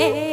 hey.